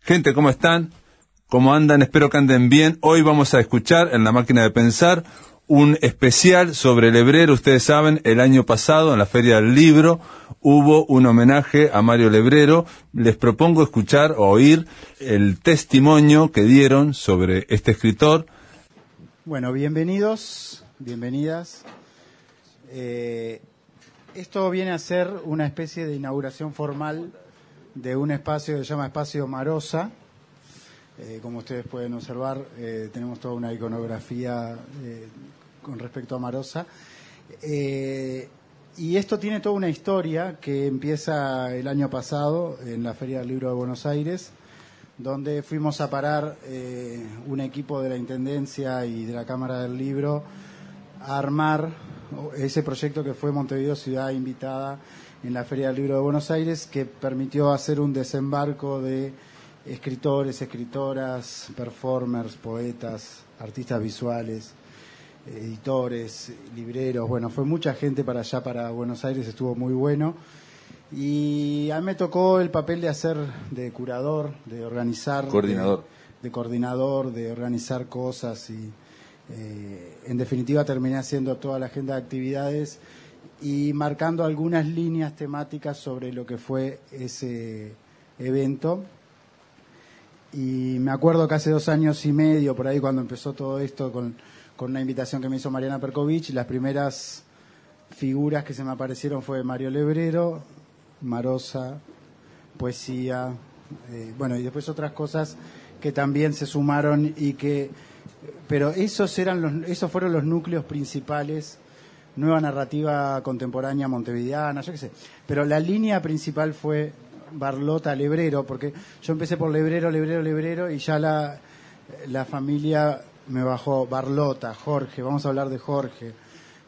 Gente, ¿cómo están? ¿Cómo andan? Espero que anden bien. Hoy vamos a escuchar en la máquina de pensar un especial sobre el hebrero. Ustedes saben, el año pasado en la Feria del Libro hubo un homenaje a Mario Lebrero. Les propongo escuchar o oír el testimonio que dieron sobre este escritor. Bueno, bienvenidos, bienvenidas. Eh, esto viene a ser una especie de inauguración formal de un espacio que se llama Espacio Marosa. Eh, como ustedes pueden observar, eh, tenemos toda una iconografía con respecto a Marosa. Y esto tiene toda una historia que empieza el año pasado en la Feria del Libro de Buenos Aires, donde fuimos a parar eh, un equipo de la Intendencia y de la Cámara del Libro a armar ese proyecto que fue Montevideo Ciudad Invitada en la Feria del Libro de Buenos Aires, que permitió hacer un desembarco de escritores, escritoras, performers, poetas, artistas visuales, editores, libreros, bueno, fue mucha gente para allá, para Buenos Aires, estuvo muy bueno. Y a mí me tocó el papel de hacer de curador, de organizar. Coordinador. De, de coordinador, de organizar cosas y eh, en definitiva terminé haciendo toda la agenda de actividades y marcando algunas líneas temáticas sobre lo que fue ese evento. Y me acuerdo que hace dos años y medio, por ahí cuando empezó todo esto, con, con una invitación que me hizo Mariana Perkovich, las primeras figuras que se me aparecieron fue Mario Lebrero, Marosa, poesía, eh, bueno, y después otras cosas que también se sumaron y que, pero esos eran los, esos fueron los núcleos principales, nueva narrativa contemporánea montevideana, yo qué sé, pero la línea principal fue Barlota Lebrero, porque yo empecé por Lebrero, Lebrero, Lebrero, y ya la, la familia me bajó Barlota, Jorge, vamos a hablar de Jorge.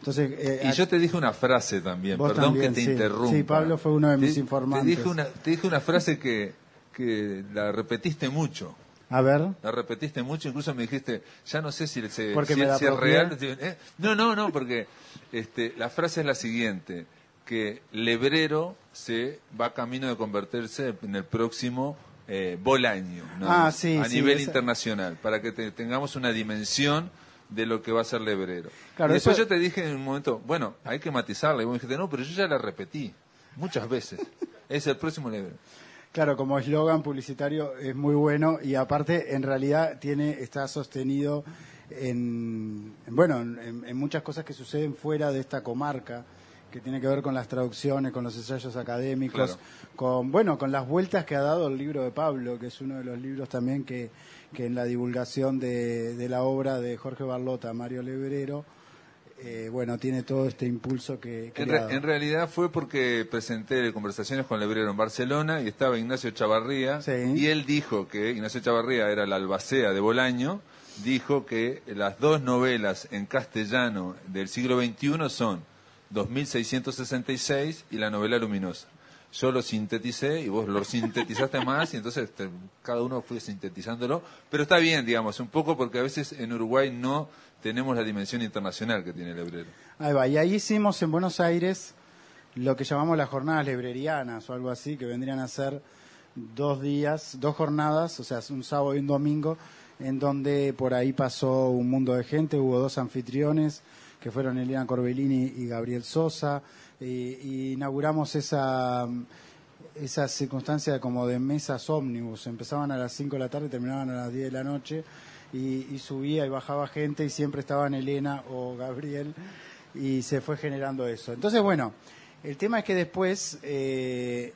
Entonces, eh, Y yo te dije una frase también, perdón también, que te sí. interrumpa. Sí, Pablo fue uno de mis Te- informantes. Te dije una, te dije una frase que, que la repetiste mucho. a ver, La repetiste mucho, incluso me dijiste, ya no sé si, se- si- es real. ¿eh? No, no, no, porque este, la frase es la siguiente, que Lebrero se va camino de convertirse en el próximo eh, Bolaño, ¿no? Ah, sí, a sí, nivel esa- internacional, para que te- tengamos una dimensión de lo que va a ser Lebrero. Claro, y después eso- yo te dije en un momento, bueno, hay que matizarla, y vos me dijiste, no, pero yo ya la repetí muchas veces. es el próximo Lebrero. claro, como eslogan publicitario es muy bueno y aparte en realidad tiene está sostenido en, en, bueno, en, en muchas cosas que suceden fuera de esta comarca que tiene que ver con las traducciones, con los ensayos académicos, Claro. con bueno, con las vueltas que ha dado el libro de Pablo, que es uno de los libros también que, que en la divulgación de, de la obra de Jorge Barlota, Mario Lebrero, eh, bueno, tiene todo este impulso que, En, re- en realidad fue porque presenté conversaciones con Lebrero en Barcelona y estaba Ignacio Chavarría Sí. y él dijo que Ignacio Chavarría era la albacea de Bolaño, dijo que las dos novelas en castellano del siglo XXI son 2666 y la novela luminosa. Yo lo sinteticé y vos lo sintetizaste más y entonces cada uno fue sintetizándolo, pero está bien, digamos, un poco porque a veces en Uruguay no tenemos la dimensión internacional que tiene Lebrero. Ahí va, y ahí hicimos en Buenos Aires lo que llamamos las jornadas librerianas o algo así, que vendrían a ser dos días, dos jornadas, o sea, un sábado y un domingo, en donde por ahí pasó un mundo de gente, hubo dos anfitriones, que fueron Elena Corbellini y Gabriel Sosa, y, inauguramos esa, esa circunstancia como de mesas ómnibus, empezaban a las 5 de la tarde y terminaban a las 10 de la noche, y, y subía y bajaba gente y siempre estaban Elena o Gabriel y se fue generando eso. Entonces, bueno, el tema es que después eh,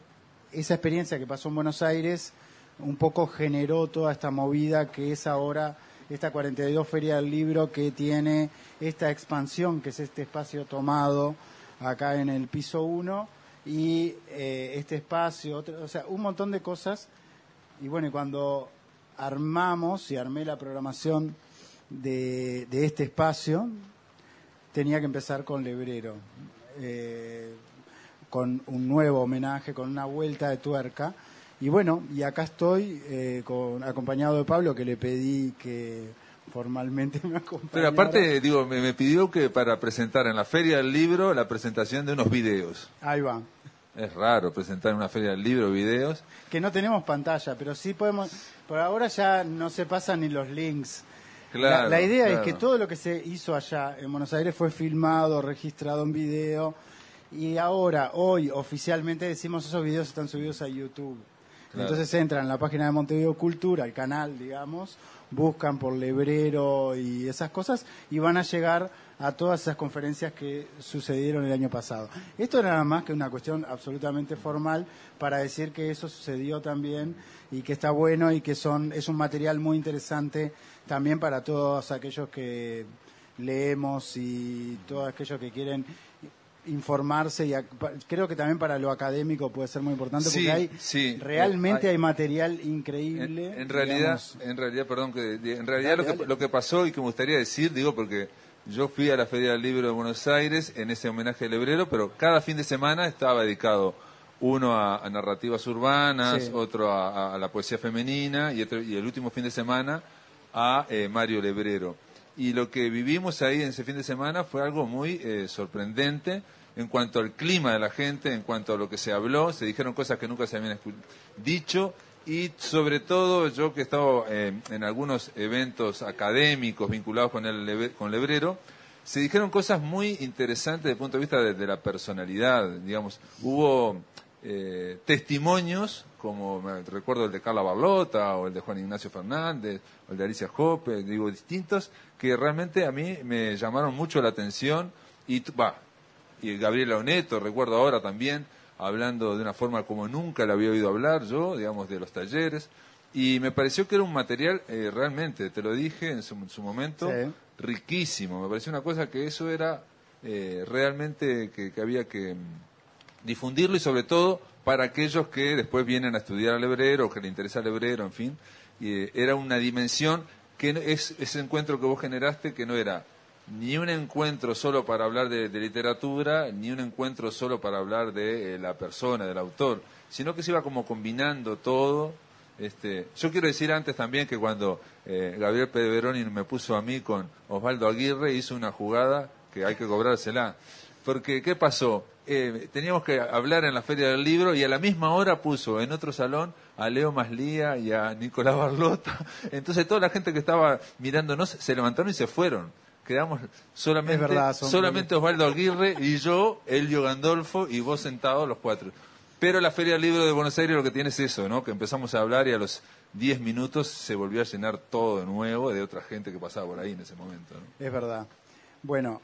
esa experiencia que pasó en Buenos Aires un poco generó toda esta movida que es ahora esta 42 Feria del Libro que tiene esta expansión, que es este espacio tomado acá en el piso 1, y eh, este espacio, otro- o sea, un montón de cosas. Y bueno, cuando armamos y armé la programación de, de este espacio, tenía que empezar con Lebrero, eh, con un nuevo homenaje, con una vuelta de tuerca. Y bueno, y acá estoy eh, con, acompañado de Pablo, que le pedí que formalmente me acompañara. Pero aparte, digo, me, me pidió que para presentar en la Feria del Libro la presentación de unos videos. Ahí va. Es raro presentar en una Feria del Libro videos. Que no tenemos pantalla, pero sí podemos... Por ahora ya no se pasan ni los links. Claro, la, la idea claro. es que todo lo que se hizo allá en Buenos Aires fue filmado, registrado en video y ahora, hoy, oficialmente decimos esos videos están subidos a YouTube. Entonces entran en la página de Montevideo Cultura, el canal, digamos, buscan por Lebrero y esas cosas y van a llegar a todas esas conferencias que sucedieron el año pasado. Esto era nada más que una cuestión absolutamente formal para decir que eso sucedió también y que está bueno y que son es un material muy interesante también para todos aquellos que leemos y todos aquellos que quieren informarse y pa- creo que también para lo académico puede ser muy importante Sí, porque hay sí. realmente Eh, hay- hay, material increíble en realidad, digamos. en realidad, perdón, que en realidad Dale, lo, que, dale. lo que pasó y que me gustaría decir, digo, porque yo fui a la Feria del Libro de Buenos Aires en ese homenaje al Lebrero, pero cada fin de semana estaba dedicado uno a, a narrativas urbanas, Sí. otro a, a- a la poesía femenina y, otro, y el último fin de semana a eh, Mario Lebrero. Y lo que vivimos ahí en ese fin de semana fue algo muy eh, sorprendente en cuanto al clima de la gente, en cuanto a lo que se habló, se dijeron cosas que nunca se habían dicho y sobre todo yo que he estado eh, en algunos eventos académicos vinculados con el con Lebrero, se dijeron cosas muy interesantes desde el punto de vista de, la personalidad, digamos, hubo eh, testimonios, como recuerdo el de Carla Barlota, o el de Juan Ignacio Fernández, o el de Alicia Jope, digo, distintos, que realmente a mí me llamaron mucho la atención, y va, y Gabriela Oneto, recuerdo ahora también, hablando de una forma como nunca la había oído hablar yo, digamos, de los talleres, y me pareció que era un material eh, realmente, te lo dije en su, en su momento, Sí. riquísimo, me pareció una cosa que eso era eh, realmente que, que había que mm, difundirlo y sobre todo para aquellos que después vienen a estudiar al hebrero o que le interesa el hebrero, en fin, y, eh, era una dimensión que es ese encuentro que vos generaste que no era ni un encuentro solo para hablar de, literatura, ni un encuentro solo para hablar de eh, la persona, del autor, sino que se iba como combinando todo. Este, yo quiero decir antes también que cuando eh, Gabriel Pederoni me puso a mí con Osvaldo Aguirre, hizo una jugada que hay que cobrársela. Porque, ¿qué pasó? Eh, teníamos que hablar en la Feria del Libro y a la misma hora puso en otro salón a Leo Maslía y a Nicolás Barlota. Entonces toda la gente que estaba mirándonos se levantaron y se fueron. Quedamos solamente, verdad, solamente Osvaldo Aguirre y yo, Elio Gandolfo y vos sentados los cuatro. Pero la Feria del Libro de Buenos Aires lo que tiene es eso, ¿no? Que empezamos a hablar y a los 10 minutos se volvió a llenar todo de nuevo de otra gente que pasaba por ahí en ese momento, ¿no? Es verdad. Bueno,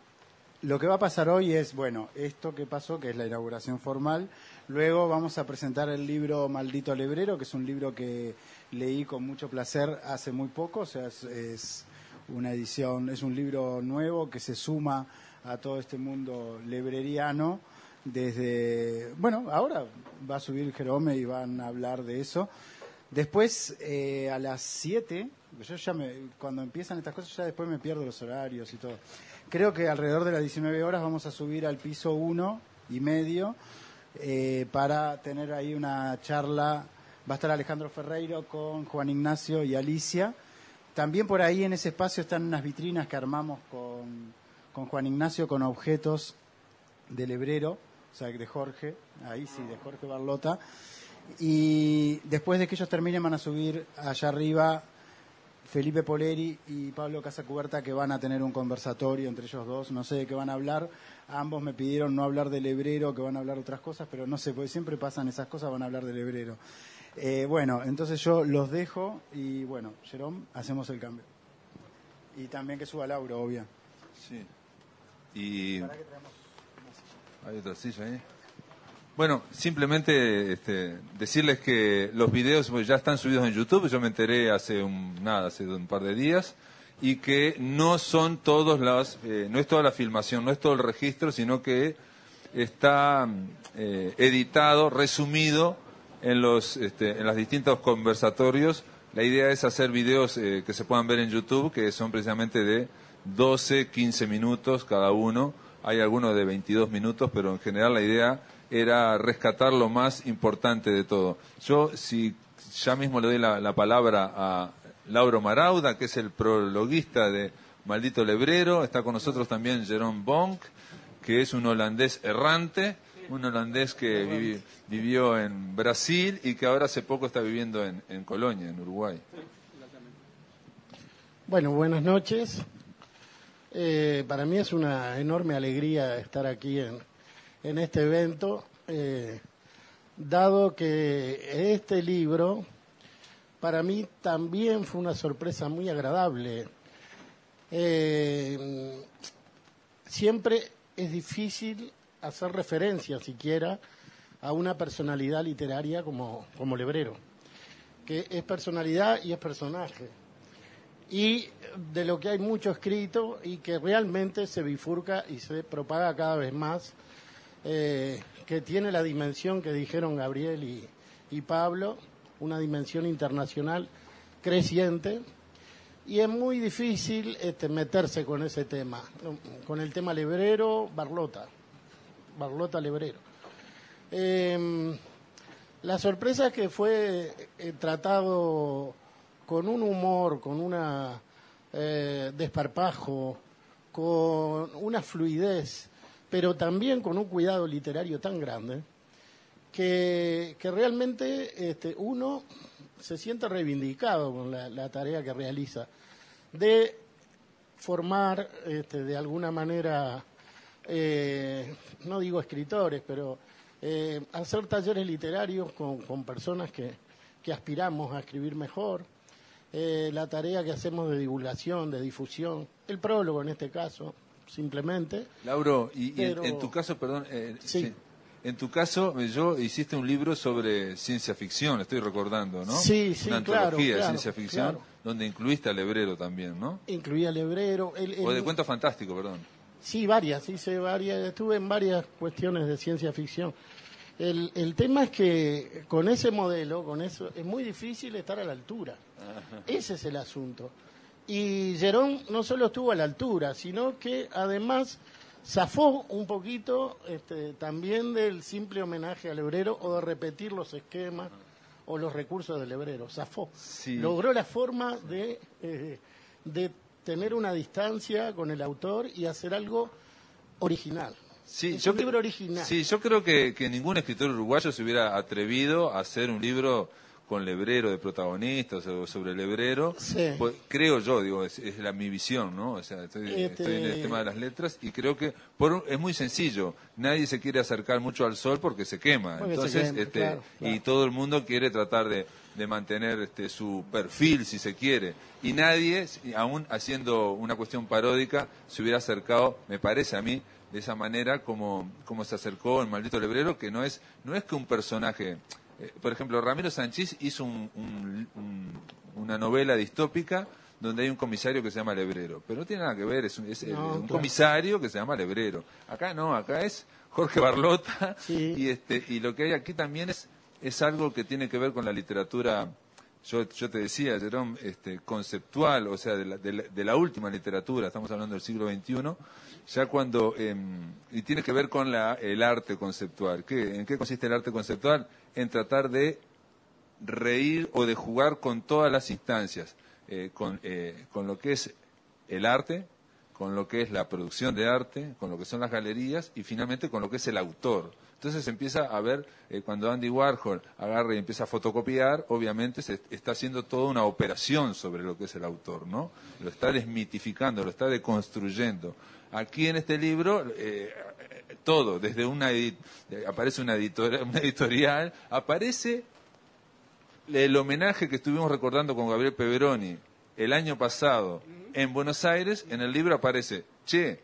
lo que va a pasar hoy es, bueno, esto que pasó, que es la inauguración formal. Luego vamos a presentar el libro Maldito Lebrero, que es un libro que leí con mucho placer hace muy poco. O sea, es, es una edición, es un libro nuevo que se suma a todo este mundo lebreriano. Desde, bueno, ahora va a subir Jerome y van a hablar de eso. Después, eh, a las 7, yo ya me, cuando empiezan estas cosas, ya después me pierdo los horarios y todo. Creo que alrededor de las 19 horas vamos a subir al piso 1 y medio eh, para tener ahí una charla. Va a estar Alejandro Ferreiro con Juan Ignacio y Alicia. También por ahí en ese espacio están unas vitrinas que armamos con, con Juan Ignacio con objetos del hebrero, o sea, de Jorge, ahí sí, de Jorge Barlota. Y después de que ellos terminen van a subir allá arriba Felipe Poleri y Pablo Casacuberta que van a tener un conversatorio entre ellos dos, no sé de qué van a hablar. Ambos me pidieron no hablar del hebrero, que van a hablar otras cosas, pero no sé, porque siempre pasan esas cosas, van a hablar del hebrero. Eh, bueno, entonces yo los dejo y bueno, Jerome, hacemos el cambio. Y también que suba Lauro, obvio. Sí. Y hay otra silla ahí. Bueno, simplemente este, decirles que los videos pues, ya están subidos en YouTube. Yo me enteré hace un, nada, hace un par de días. y que no son todos las, eh, no es toda la filmación, no es todo el registro, sino que está eh, editado, resumido en los, este, en los distintos conversatorios. La idea es hacer videos eh, que se puedan ver en YouTube, que son precisamente de 12, 15 minutos cada uno. Hay algunos de 22 minutos, pero en general la idea era rescatar lo más importante de todo. Yo, si ya mismo le doy la, la palabra a Lauro Marauda, que es el prologuista de Maldito Lebrero, está con nosotros también Jerome Bonk, que es un holandés errante, un holandés que vivi- vivió en Brasil y que ahora hace poco está viviendo en, Colonia, en Uruguay. Bueno, buenas noches. Eh, para mí es una enorme alegría estar aquí en, en este evento, eh, dado que este libro para mí también fue una sorpresa muy agradable. Eh, siempre es difícil hacer referencia siquiera a una personalidad literaria como, como Lebrero, que es personalidad y es personaje. Y de lo que hay mucho escrito y que realmente se bifurca y se propaga cada vez más, eh, que tiene la dimensión que dijeron Gabriel y, y Pablo, una dimensión internacional creciente, y es muy difícil este, meterse con ese tema, con el tema lebrero, Barlota, Barlota Lebrero. Eh, la sorpresa es que fue eh, tratado con un humor, con una eh, desparpajo, con una fluidez, pero también con un cuidado literario tan grande que, realmente este, uno se siente reivindicado con la, la tarea que realiza de formar este, de alguna manera, eh, no digo escritores, pero eh, hacer talleres literarios con, con personas que, que aspiramos a escribir mejor, eh, la tarea que hacemos de divulgación, de difusión, el prólogo en este caso, simplemente. Lauro, y, y en- tu caso, perdón, eh, Sí. sí. en tu caso, eh, yo hiciste un libro sobre ciencia ficción, estoy recordando, ¿no? Sí, sí, Una claro, antología de ciencia ficción, claro. donde incluiste al hebrero también, ¿no? Incluía Lebrero. El, el- O de cuento fantástico, perdón. Sí, varias, hice varias, estuve en varias cuestiones de ciencia ficción. El, el tema es que con ese modelo, con eso, es muy difícil estar a la altura. Ese es el asunto. Y Gerón no solo estuvo a la altura, sino que además zafó un poquito este, también del simple homenaje al hebrero o de repetir los esquemas o los recursos del hebrero. Zafó. Sí. Logró la forma de, eh, de tener una distancia con el autor y hacer algo original. Sí, Es yo un libro original. Sí, yo creo que, que ningún escritor uruguayo se hubiera atrevido a hacer un libro con lebrero de protagonistas o sobre lebrero. Sí. Pues, creo yo, digo, es, es la, mi visión, ¿no? O sea, estoy, Este- estoy en el tema de las letras y creo que por un- es muy sencillo. Nadie se quiere acercar mucho al sol porque se quema. Porque se Entonces, quema, este, claro, claro. y todo el mundo quiere tratar de, de mantener este, su perfil, si se quiere. Y nadie, aún haciendo una cuestión paródica, se hubiera acercado, me parece a mí, de esa manera como, como se acercó el maldito lebrero, que no es, no es que un personaje. Eh, por ejemplo, Ramiro Sanchís hizo un- un- un- una novela distópica donde hay un comisario que se llama Lebrero, pero no tiene nada que ver, es un, es, eh, No, claro. comisario que se llama Lebrero. Acá no, acá es Jorge Barlota Sí. y este y lo que hay aquí también es es algo que tiene que ver con la literatura yo, yo te decía, Jerón, este, conceptual, o sea, de la, de la- de la última literatura, estamos hablando del siglo XXI, ya cuando, em, y tiene que ver con la, el arte conceptual. ¿Qué, ¿En qué consiste el arte conceptual? En tratar de reír o de jugar con todas las instancias, eh, con, eh, con lo que es el arte, con lo que es la producción de arte, con lo que son las galerías y finalmente con lo que es el autor. Entonces empieza a ver, eh, cuando Andy Warhol agarra y empieza a fotocopiar, obviamente se está haciendo toda una operación sobre lo que es el autor, ¿no? Lo está desmitificando, lo está deconstruyendo. Aquí en este libro, eh, todo, desde una, eh, aparece una, editora- una editorial, aparece el homenaje que estuvimos recordando con Gabriel Peveroni el año pasado en Buenos Aires, en el libro aparece, che,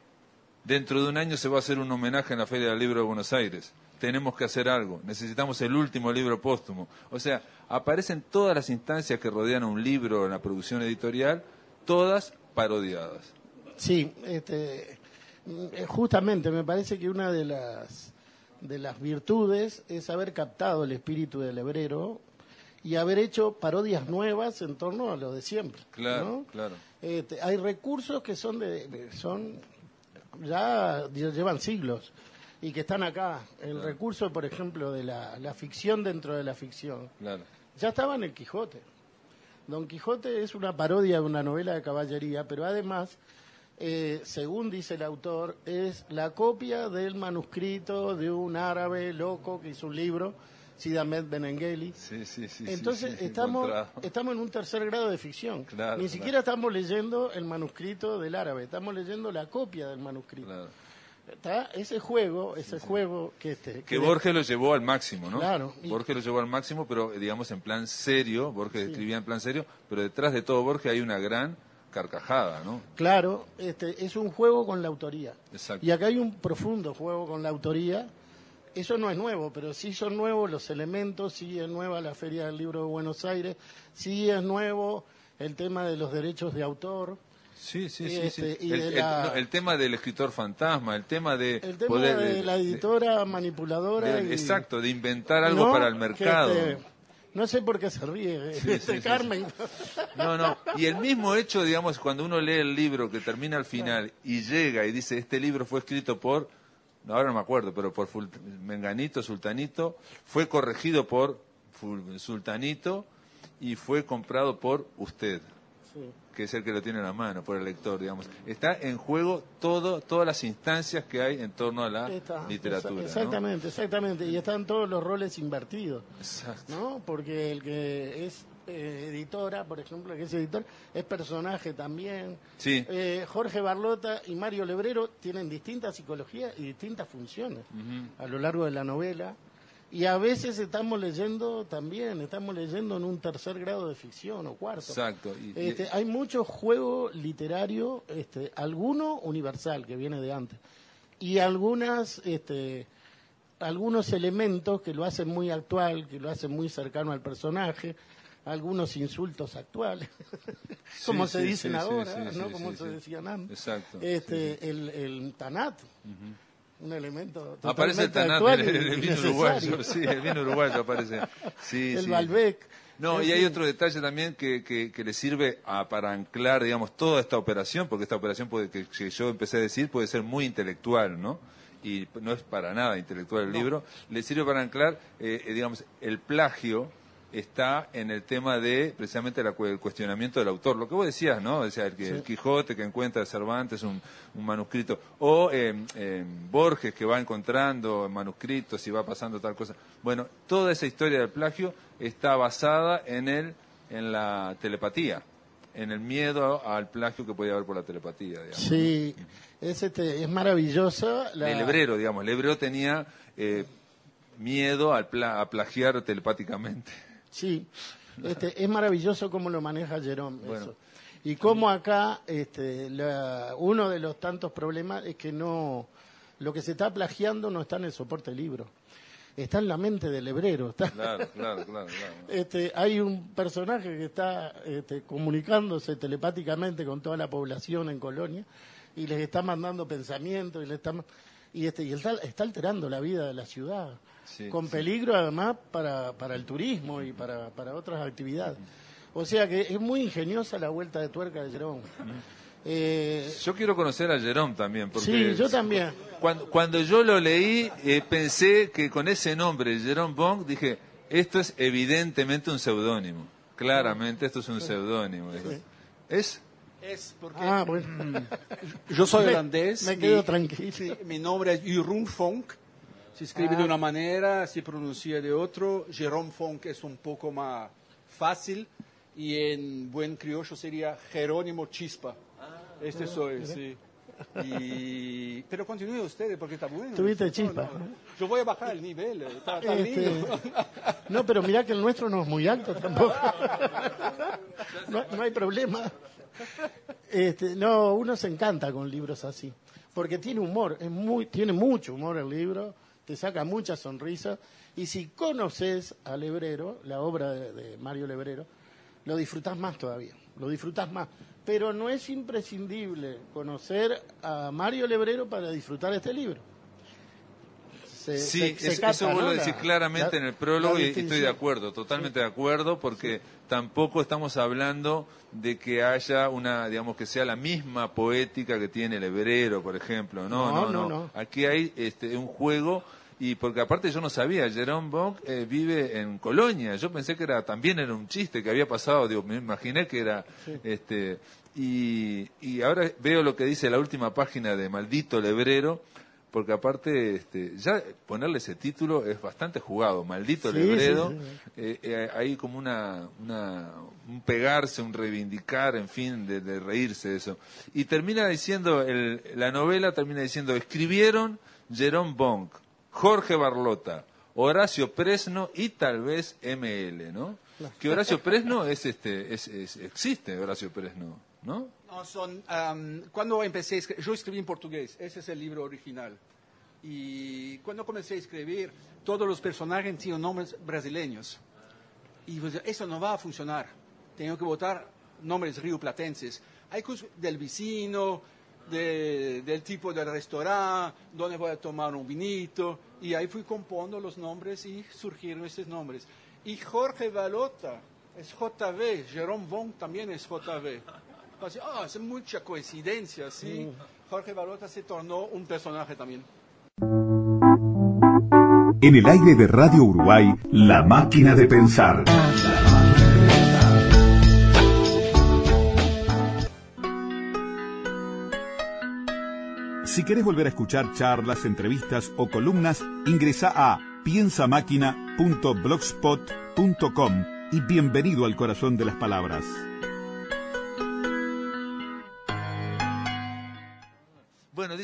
dentro de un año se va a hacer un homenaje en la Feria del Libro de Buenos Aires. Tenemos que hacer algo. Necesitamos el último libro póstumo. O sea, aparecen todas las instancias que rodean a un libro en la producción editorial, todas parodiadas. Sí, este, mm, justamente me parece que una de las de las virtudes es haber captado el espíritu del hebrero y haber hecho parodias nuevas en torno a lo de siempre. Claro, ¿no? claro. Este, hay recursos que son de, de- son ya llevan siglos y que están acá. El recurso, por ejemplo, de la, la ficción dentro de la ficción Claro. ya estaba en el Quijote. Don Quijote es una parodia de una novela de caballería, pero además, eh, según dice el autor, es la copia del manuscrito de un árabe loco que hizo un libro, Sid Ahmed Benengeli. Sí, sí, sí. Entonces estamos, encontrado. estamos en un tercer grado de ficción. Claro, Ni siquiera estamos leyendo el manuscrito del árabe, estamos leyendo la copia del manuscrito. ¿Está? Ese juego, ese juego que este Que Borges lo llevó al máximo, ¿no? Claro. Borges lo llevó al máximo, pero digamos en plan serio, Borges escribía en plan serio, pero detrás de todo Borges hay una gran carcajada, ¿no? Claro, este, es un juego con la autoría. Exacto. Y acá hay un profundo juego con la autoría. Eso no es nuevo, pero sí son nuevos los elementos, sí es nueva la Feria del Libro de Buenos Aires, sí es nuevo el tema de los derechos de autor, Sí, sí, sí. Este, sí. y El, de el- la- no, el tema del escritor fantasma, el tema de el tema poder... de, la editora manipuladora. de- y- exacto, de inventar algo No, para el mercado. este, no sé por qué se ríe, Sí, este, sí, sí, Carmen. No, no. Y el mismo hecho, digamos, cuando uno lee el libro que termina al final y llega y dice, este libro fue escrito por, no, ahora no me acuerdo, pero por Menganito, Sultanito, fue corregido por Sultanito y fue comprado por usted, Sí. que es el que lo tiene en la mano, por el lector, digamos. Está en juego todo, todas las instancias que hay en torno a la Está, literatura. exa- ¿no? Exactamente, exactamente. Y están todos los roles invertidos. Exacto. ¿no? Porque el que es eh, editora, por ejemplo, que es editor, es personaje también. Sí. Eh, Jorge Barlota y Mario Lebrero tienen distintas psicologías y distintas funciones a lo largo de la novela. Y a veces estamos leyendo también, estamos leyendo en un tercer grado de ficción o cuarto. Exacto. Y- y- Este, hay mucho juego literario, este, alguno universal que viene de antes, y algunas, este, algunos elementos que lo hacen muy actual, que lo hacen muy cercano al personaje, algunos insultos actuales, como Sí, se sí, dicen sí, ahora, ¿no? como se decían antes. Exacto, Este, el, el tanat, un elemento Aparece el Tanat, el, vino uruguayo, sí, el vino uruguayo aparece. Sí, el sí. Malbec. No, y hay otro detalle también que, que, que le sirve a, para anclar, digamos, toda esta operación, porque esta operación puede, que, que yo empecé a decir puede ser muy intelectual, ¿no? Y no es para nada intelectual el libro. Le sirve para anclar, eh, eh, digamos, el plagio está en el tema de precisamente la el cuestionamiento del autor. Lo que vos decías, ¿no? O sea, el, que- el Quijote que encuentra Cervantes un, un manuscrito, o eh, eh, Borges que va encontrando manuscritos y va pasando tal cosa. Bueno, toda esa historia del plagio está basada en el en la telepatía, en el miedo al plagio que podía haber por la telepatía, digamos. Sí, es, este, es maravillosa. La... El hebrero, digamos, el hebreo tenía eh, miedo al pla- a plagiar telepáticamente. Sí, este, es maravilloso cómo lo maneja Jerome. Bueno. eso. Y cómo acá este, la- uno de los tantos problemas es que no lo que se está plagiando no está en el soporte libro, está en la mente del hebrero. Está, Claro, claro, claro, claro. este, hay un personaje que está este, comunicándose telepáticamente con toda la población en Colonia y les está mandando pensamientos y le está y este y está, está alterando la vida de la ciudad Sí, con sí. peligro además para, para el turismo y para, para otras actividades. O sea que es muy ingeniosa la vuelta de tuerca de Jerón. Eh, Yo quiero conocer a Jerome también, porque sí, yo también. Cuando, cuando yo lo leí, eh, pensé que con ese nombre, Jerome Bong, dije, esto es evidentemente un seudónimo. Claramente esto es un seudónimo. ¿Es? Es porque Ah, bueno. yo soy Me- holandés. me quedo tranquilo. sí, mi nombre es Jeroen Fonk. Se escribe Ah. de una manera, se pronuncia de otro. Jerome Fonk es un poco más fácil y en buen criollo sería Jerónimo Chispa. este soy, sí. Y... Pero continúe ustedes porque está bueno. Tuviste No, chispa. no. Yo voy a bajar el nivel, eh, está, está Este, lindo. no, pero mirá que el nuestro no es muy alto tampoco. No, no hay problema. Este, no, uno se encanta con libros así, porque tiene humor, es muy, tiene mucho humor el libro, te saca muchas sonrisas, y si conoces a Lebrero, la obra de, de Mario Lebrero, lo disfrutás más todavía. lo disfrutás más. Pero no es imprescindible conocer a Mario Lebrero para disfrutar este libro. Se- Sí, se- se es- eso vuelvo ¿no? a decir La- claramente la- en el prólogo y estoy de acuerdo, totalmente de acuerdo, porque tampoco estamos hablando de que haya una, digamos, que sea la misma poética que tiene el hebrero, por ejemplo. No, No, no, no. Aquí hay este, un juego y porque aparte yo no sabía, Jerome Bonk eh, vive en Colonia. Yo pensé que era también era un chiste que había pasado, digo, me imaginé que era este y, y ahora veo lo que dice la última página de Maldito Lebrero, porque aparte este, ya ponerle ese título es bastante jugado, Maldito Sí, Lebredo, sí, sí. eh, eh, hay como una, una un pegarse, un reivindicar, en fin, de, de reírse de eso. Y termina diciendo, el- la novela termina diciendo, escribieron Jerome Bonk, Jorge Barlota, Horacio Presno y tal vez ML, ¿no? Que Horacio Presno es este, es, es- existe Horacio Presno, ¿no? No, son, am, cuando empecé, a escri- yo escribí en portugués, ese es el libro original. Y cuando comencé a escribir, todos los personajes tienen nombres brasileños. Y pues, eso no va a funcionar. Tengo que votar nombres rioplatenses. Hay cosas del vecino, de- del tipo del restaurante, donde voy a tomar un vinito. Y ahí fui compondo los nombres y surgieron estos nombres. Y Jorge Valota es JV, Jerome Von también es JV. Así, ah, es mucha coincidencia, ¿sí? Jorge Valota se tornó un personaje también. En el aire de Radio Uruguay, La Máquina de Pensar. Si querés volver a escuchar charlas, entrevistas o columnas, ingresa a piensamáquina.blogspot.com y bienvenido al corazón de las palabras.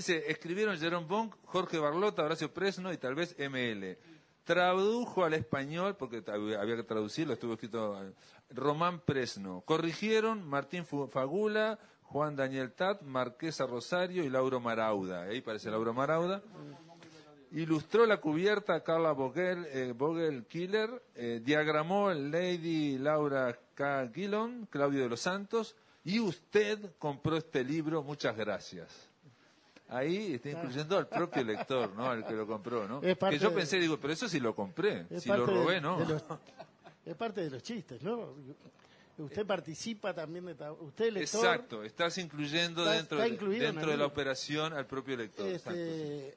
Dice, escribieron Jerome Bonk, Jorge Barlota, Horacio Presno y tal vez ML. Tradujo al español, porque había que traducirlo, estuvo escrito eh, Román Presno. Corrigieron Martín Fagula, Juan Daniel Tat, Marquesa Rosario y Lauro Marauda. Ahí parece Lauro Marauda. Ilustró la cubierta Carla Vogel, eh, Vogel Killer, eh, diagramó Lady Laura K. Gillon, Claudio de los Santos, y usted compró este libro, muchas gracias. Ahí está incluyendo al propio lector, ¿no? Al que lo compró, ¿no? Que yo pensé, digo, pero eso sí lo compré, si lo de- robé, ¿no? de los- es parte de los chistes, ¿no? Usted participa también de... Usted, lector, Exacto, estás incluyendo Está- dentro, está incluido dentro de la operación al propio lector. exacto, sí. Este,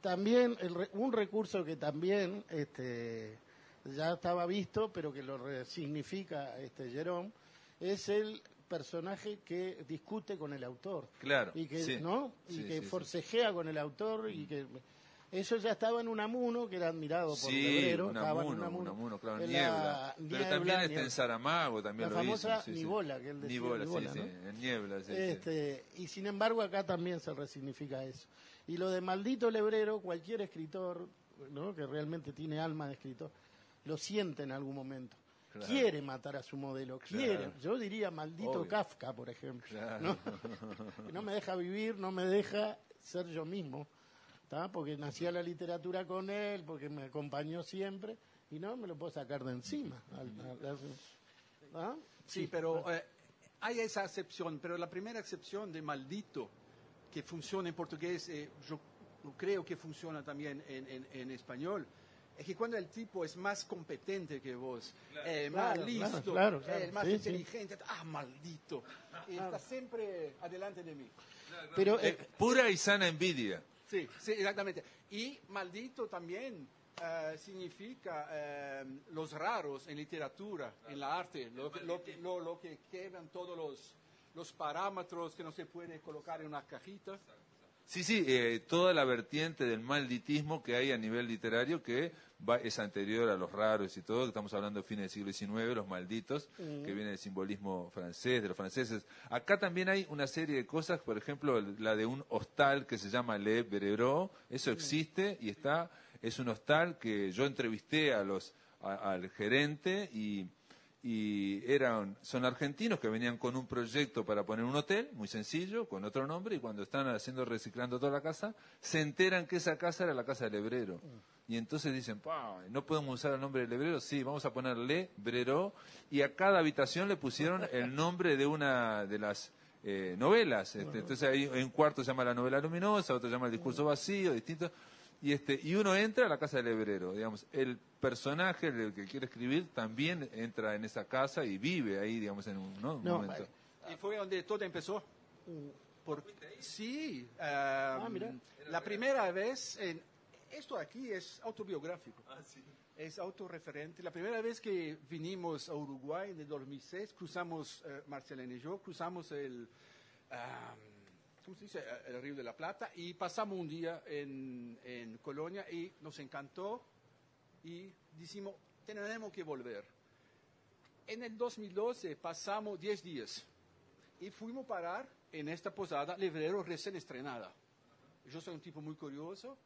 también el un recurso que también este, ya estaba visto, pero que lo resignifica este Jerome, es el personaje que discute con el autor. Claro, Y que, sí. ¿no? Y Sí, que sí, forcejea con el autor y que... Eso ya estaba en Unamuno, que era admirado por Sí, Lebrero. estaba en Unamuno, Unamuno, Unamuno, claro, en Niebla. la Pero Niebla, también está Niebla. en Saramago, también La lo famosa hizo. sí, sí. Nibola, que él decía, Nibola, Nibola, sí, en Niebla, sí. Este, Y sin embargo acá también se resignifica eso. Y lo de maldito lebrero, cualquier escritor ¿no? que realmente tiene alma de escritor, lo siente en algún momento. Claro. Quiere matar a su modelo, quiere. Claro. Yo diría maldito Obvio. Kafka, por ejemplo. Claro. ¿no? Que no me deja vivir, no me deja ser yo mismo. ¿tá? Porque nací a la literatura con él, porque me acompañó siempre, y no me lo puedo sacar de encima. Al- al- ¿ah? Sí, pero eh, hay esa excepción, pero la primera excepción de maldito que funciona en portugués, eh, yo creo que funciona también en, en- en español, es que cuando el tipo es más competente que vos, eh, más Claro, listo, claro, claro, eh, más sí, sí. inteligente, ah, maldito, y está siempre adelante de mí. Pero Eh, eh, pura y sana envidia. Sí, sí, exactamente. Y maldito también eh, significa eh, los raros en literatura, en la arte, lo, que- lo, que- lo- lo que quedan todos los, los parámetros que no se puede colocar en una cajita. Sí, sí, eh, toda la vertiente del malditismo que hay a nivel literario que va, es anterior a los raros y todo, estamos hablando de fines del siglo XIX, los malditos, que viene del simbolismo francés, de los franceses. Acá también hay una serie de cosas, por ejemplo, la de un hostal que se llama Le Berebró, eso existe y está, es un hostal que yo entrevisté a los, a- al gerente y y eran son argentinos que venían con un proyecto para poner un hotel muy sencillo con otro nombre y cuando están haciendo reciclando toda la casa se enteran que esa casa era la casa del hebrero y entonces dicen, "Pa, no podemos usar el nombre del hebrero, sí, vamos a ponerle Brero, y a cada habitación le pusieron el nombre de una de las eh, novelas. Este, entonces hay, un cuarto se llama La novela luminosa, otro se llama El discurso vacío, distinto. Y, este, y uno entra a la casa del hebrero, digamos, el personaje, el que quiere escribir, también entra en esa casa y vive ahí, digamos, en un, ¿no? un No, momento. Y fue donde todo empezó. Por, sí, ah, mira. la primera vez, en, esto aquí es autobiográfico, es autorreferente. La primera vez que vinimos a Uruguay en el 2006, cruzamos, Marcelena y yo, cruzamos el, ah, ¿cómo se dice? el Río de la Plata y pasamos un día en, en Colonia y nos encantó y decimos, tenemos que volver. En el 2012 pasamos 10 días y fuimos a parar en esta posada Lebrero recién estrenada. Yo soy un tipo muy curioso.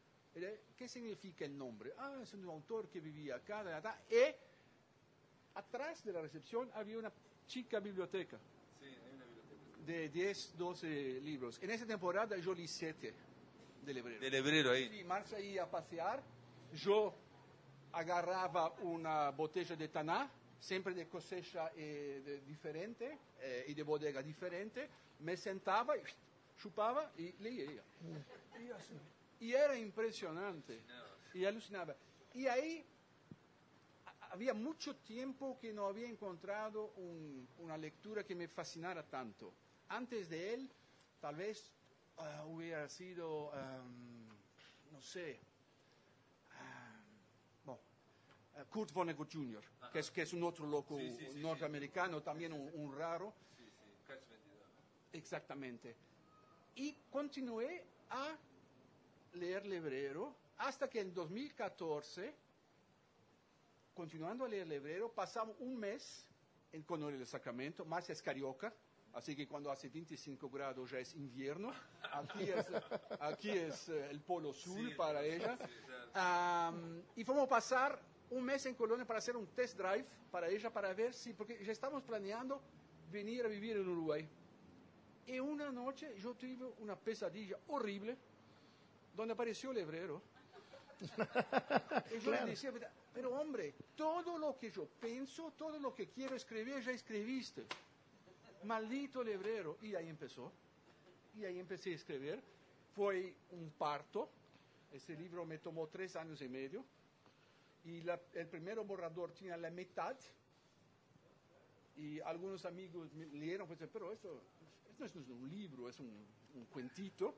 ¿Qué significa el nombre? Ah, es un autor que vivía acá, de acá. Y atrás de la recepción había una chica biblioteca de 10, 12 libros. En esa temporada yo leí 7 de Lebrero. Del hebrero ahí. Sí, Marcia iba a pasear, yo agarraba una botella de taná, siempre de cosecha eh, de- diferente eh, y de bodega diferente, me sentaba y chupaba y leía. Y, así. Y era impresionante, y alucinaba. Y ahí había mucho tiempo que no había encontrado un- una lectura que me fascinara tanto. Antes de él, tal vez ah, hubiera sido, no sé, bueno, eh, Kurt Vonnegut Jr., que es, que es un otro loco norteamericano, también un, un raro. Exactamente. Y continué a leer Lebrero hasta que en 2014 continuando a leer Lebrero, pasamos un mes en Conorir el Sacramento. Marcia es carioca, así que cuando hace 25 grados ya es invierno. Aquí es, aquí es eh, el polo sur para ella. Am, y fuimos a pasar un mes en Colonia para hacer un test drive para ella, para ver si, porque ya estamos planeando venir a vivir en Uruguay. Y una noche yo tuve una pesadilla horrible donde apareció Lebrero. Y yo le decía, pero hombre, todo lo que yo pienso, todo lo que quiero escribir, ya escribiste. Maldito Lebrero. Y ahí empezó. Y ahí empecé a escribir. Fue un parto. Ese libro me tomó tres años y medio. Y la- el primer borrador tenía la mitad. Y algunos amigos me leyeron, pues, pero esto, esto no es un libro, es un, un cuentito.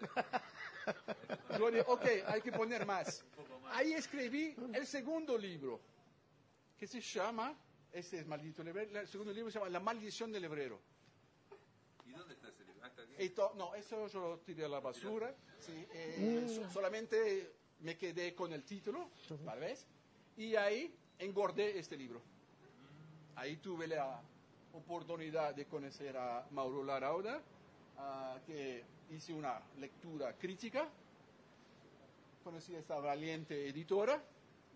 Yo dije, ok, hay que poner más. Ahí escribí el segundo libro, que se llama, este es Maldito Lebrero, el segundo libro se llama La Maldición del Hebrero. ¿Y dónde está ese libro? Hasta aquí. Y to- no, eso yo lo tiré a la basura. sí, eh, so- solamente me quedé con el título, tal vez. Y ahí engordé este libro. Ahí tuve la oportunidad de conocer a Mauro Larauda, ah, que hice una lectura crítica. Conocí a esta valiente editora.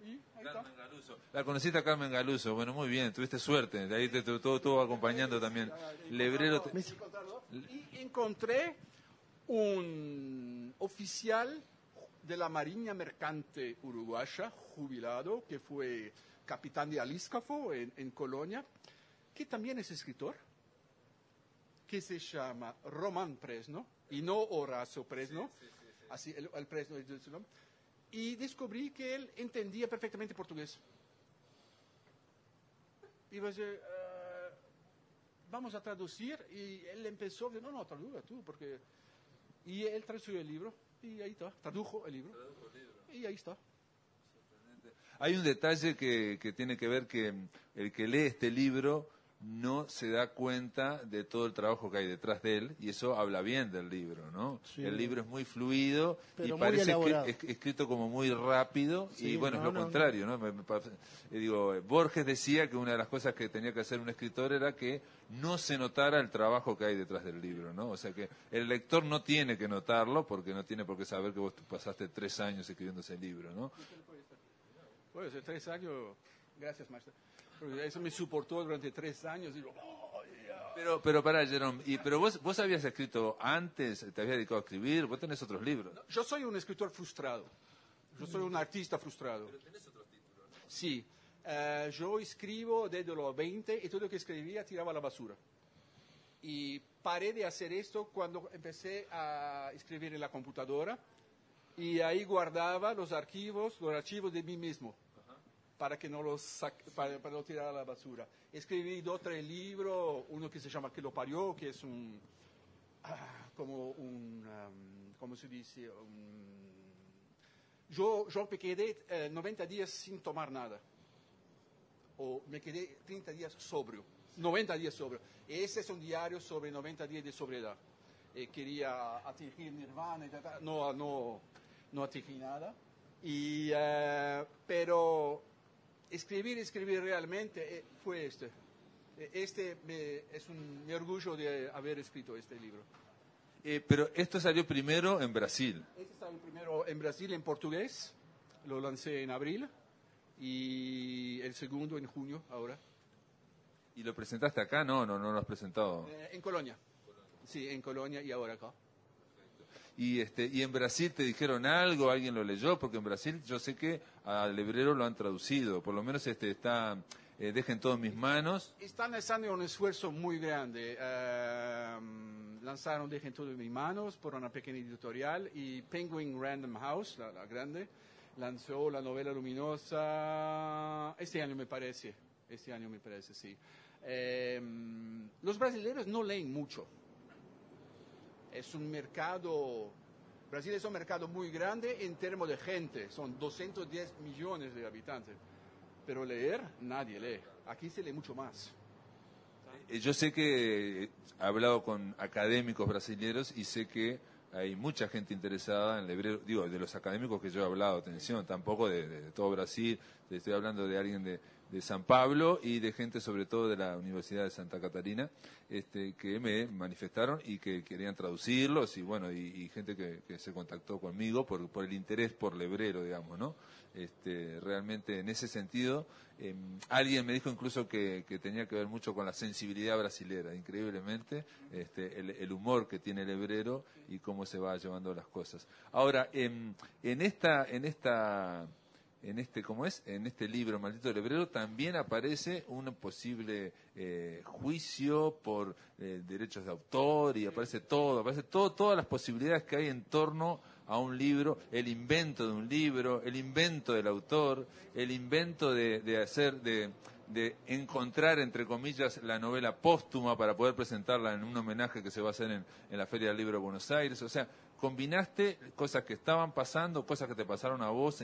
Y ahí está. Carmen Galuso. La conociste a Carmen Galuso. Bueno, muy bien, tuviste suerte. De ahí te estuvo acompañando también. Lebrero. te- Y encontré un oficial de la Marina Mercante Uruguaya, jubilado, que fue capitán de Alíscafo en, en Colonia, que también es escritor, que se llama Román Presno, y no Horacio Presno, así el, el Presno es su nombre, y descubrí que él entendía perfectamente portugués. Y pues, eh, vamos a traducir y él empezó, no, no, traduzca tú, porque... Y él tradujo el libro y ahí está, tradujo el libro. Y ahí está. Hay un detalle que, que tiene que ver que mm, el que lee este libro no se da cuenta de todo el trabajo que hay detrás de él y eso habla bien del libro, ¿no? Sí. El libro es muy fluido Pero y muy parece es- escrito como muy rápido y bueno, no, es lo no, contrario, ¿no? Me- eh, digo, Borges decía que una de las cosas que tenía que hacer un escritor era que no se notara el trabajo que hay detrás del libro, ¿no? O sea que el lector no tiene que notarlo porque no tiene por qué saber que vos pasaste tres años escribiendo ese libro, ¿no? Pues hace tres años, gracias maestra, Porque eso me soportó durante tres años. Digo, "Oh, yeah". Pero, pero para Jerome, y, pero vos, vos habías escrito antes, te habías dedicado a escribir, vos tenés otros libros. Yo soy un escritor frustrado. Yo soy un artista frustrado. Sí, eh, yo escribo desde los 20 y todo lo que escribía tiraba a la basura. Y paré de hacer esto cuando empecé a escribir en la computadora y ahí guardaba los archivos, los archivos de mí mismo para que no los sac- para, para no tirar a la basura. Escribí dos tres libros, uno que se llama Que lo parió, que es un ah, como un um, ¿cómo se dice? Yo, yo me quedé eh, 90 días sin tomar nada. O me quedé 30 días sobrio. 90 días sobrio. Ese es un diario sobre 90 días de sobriedad. Eh, quería atingir nirvana y tal, tal. No, no, no atingí nada. Y, eh, pero escribir, escribir realmente eh, fue este. Eh, Este me- es un, mi orgullo de haber escrito este libro. Eh, pero esto salió primero en Brasil. Este el primero en Brasil en portugués, lo lancé en abril y el segundo en junio ahora. ¿Y lo presentaste acá? No, no, no lo has presentado. Eh, en Colonia. Sí, en Colonia y ahora acá. Y, este, ¿Y en Brasil te dijeron algo? ¿Alguien lo leyó? Porque en Brasil yo sé que al hebrero lo han traducido. Por lo menos este está, eh, dejen todo en mis manos. Están haciendo un esfuerzo muy grande. Eh, lanzaron Dejen todo en mis manos por una pequeña editorial y Penguin Random House, la, la grande, lanzó la novela luminosa este año me parece. Este año me parece, sí. Eh, los brasileños no leen mucho. Es un mercado, Brasil es un mercado muy grande en términos de gente, son 210 millones de habitantes. Pero leer, nadie lee. Aquí se lee mucho más. Eh, Yo sé que he hablado con académicos brasileños y sé que hay mucha gente interesada en el hebreo, digo, de los académicos que yo he hablado, atención, tampoco de, todo Brasil, estoy hablando de alguien de, de San Pablo y de gente sobre todo de la Universidad de Santa Catarina, este, que me manifestaron y que querían traducirlos y bueno, y, gente que, se contactó conmigo por, el interés por el hebrero, digamos, ¿no? Este, realmente en ese sentido, eh, alguien me dijo incluso que, tenía que ver mucho con la sensibilidad brasilera, increíblemente, este, el, humor que tiene el hebrero y cómo se va llevando las cosas. Ahora, en, en esta, en esta, en este, ¿cómo es? En este libro, Maldito del Hebrero, también aparece un posible eh, juicio por eh, derechos de autor y aparece todo, aparece todo, todas las posibilidades que hay en torno a un libro, el invento de un libro, el invento del autor, el invento de, de hacer, de, de encontrar, entre comillas, la novela póstuma para poder presentarla en un homenaje que se va a hacer en, en la Feria del Libro de Buenos Aires. O sea, combinaste cosas que estaban pasando, cosas que te pasaron a vos.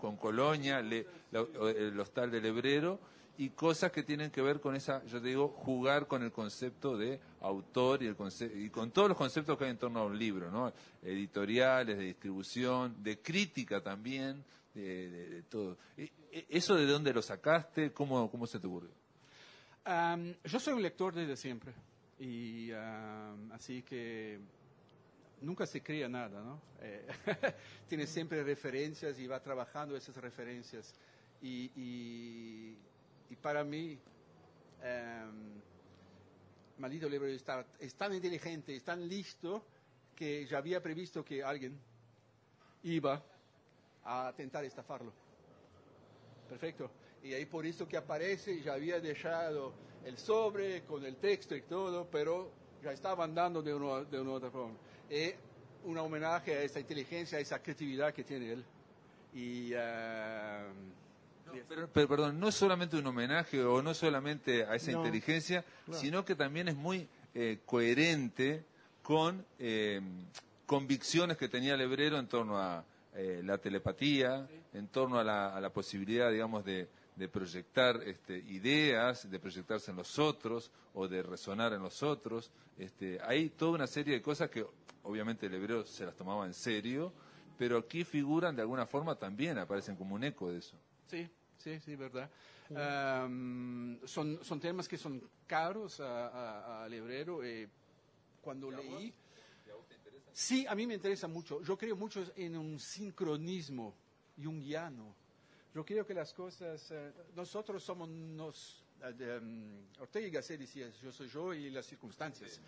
Con Colonia, el hostal del Hebrero, y cosas que tienen que ver con esa, yo te digo, jugar con el concepto de autor y, el conce- y con todos los conceptos que hay en torno a un libro, ¿no? Editoriales, de distribución, de crítica también, de, todo. E- e- ¿Eso de dónde lo sacaste? ¿Cómo, cómo se te ocurrió? Yo soy un lector desde siempre. Y así que nunca se crea nada, ¿no? Eh, tiene siempre referencias y va trabajando esas referencias. Y, para mí, em, Maldito Libro está, es tan inteligente, es tan listo, que ya había previsto que alguien iba a intentar estafarlo. Perfecto. Y ahí por eso que aparece, ya había dejado el sobre con el texto y todo, pero ya estaba andando de, de una otra forma. Es un homenaje a esa inteligencia, a esa creatividad que tiene él. Y ah, Pero, pero, perdón, no es solamente un homenaje o no solamente a esa No, inteligencia, claro. sino que también es muy eh, coherente con eh, convicciones que tenía el hebrero en torno a eh, la telepatía, en torno a la, a la posibilidad, digamos, de, de proyectar este, ideas, de proyectarse en los otros o de resonar en los otros. Este, hay toda una serie de cosas que obviamente el hebreo se las tomaba en serio, pero aquí figuran de alguna forma también, aparecen como un eco de eso. Sí, sí, sí, verdad. Son, son temas que son caros al hebrero. eh, cuando leí... Sí, a mí me interesa mucho. Yo creo mucho en un sincronismo junguiano. Yo creo que las cosas... eh, nosotros somos... Nos, eh, de, mm, Ortega y Gasset decía, yo soy yo y las circunstancias.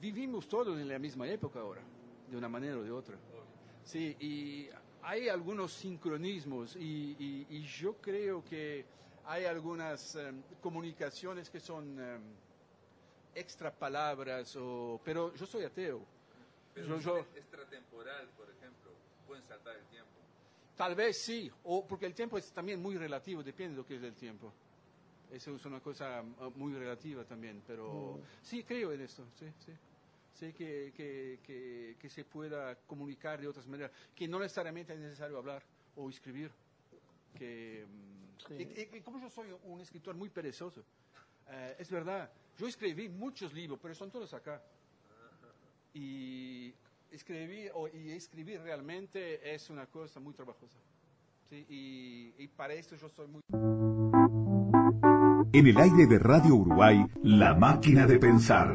Vivimos todos en la misma época ahora, de una manera o de otra. Sí, y hay algunos sincronismos y, y- y yo creo que hay algunas em, comunicaciones que son em, extra palabras, o, pero yo soy ateo. Yo- yo- extratemporal, por ejemplo, pueden saltar el tiempo. Tal vez sí, o porque el tiempo es también muy relativo, depende de lo que es el tiempo. Eso es una cosa uh, muy relativa también, pero sí creo en esto, sí, sí. Sé que, que, que, que se pueda comunicar de otras maneras, que no necesariamente es necesario hablar o escribir. Que, mm, Sí. y- y- y como yo soy un escritor muy perezoso, eh, es verdad, yo escribí muchos libros, pero son todos acá. Y escribir, o, y escribir realmente es una cosa muy trabajosa. Y, y para esto yo soy muy... En el aire de Radio Uruguay, La Máquina de Pensar.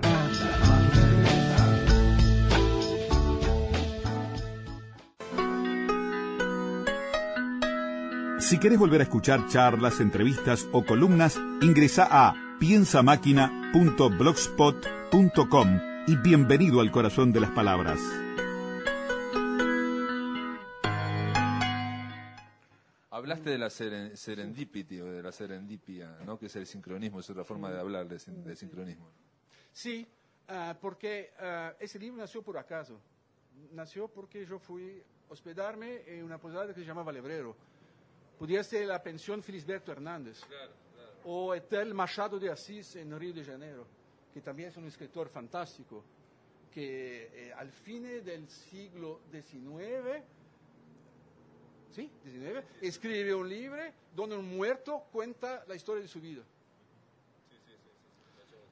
Si querés volver a escuchar charlas, entrevistas o columnas, ingresa a piensamáquina.blogspot.com y bienvenido al corazón de las palabras. Hablaste de la seren- serendipity o de la serendipia, ¿no? Que es el sincronismo, es otra forma de hablar de, de sincronismo. Sí, ah, porque ah, ese libro nació por acaso. Nació porque yo fui a hospedarme en una posada que se llamaba Lebrero. Podía ser la pensión Felisberto Hernández. O Etel Machado de Asís en Río de Janeiro, que también es un escritor fantástico, que eh, al fin del siglo XIX, ¿sí? 19, escribe un libro donde un muerto cuenta la historia de su vida.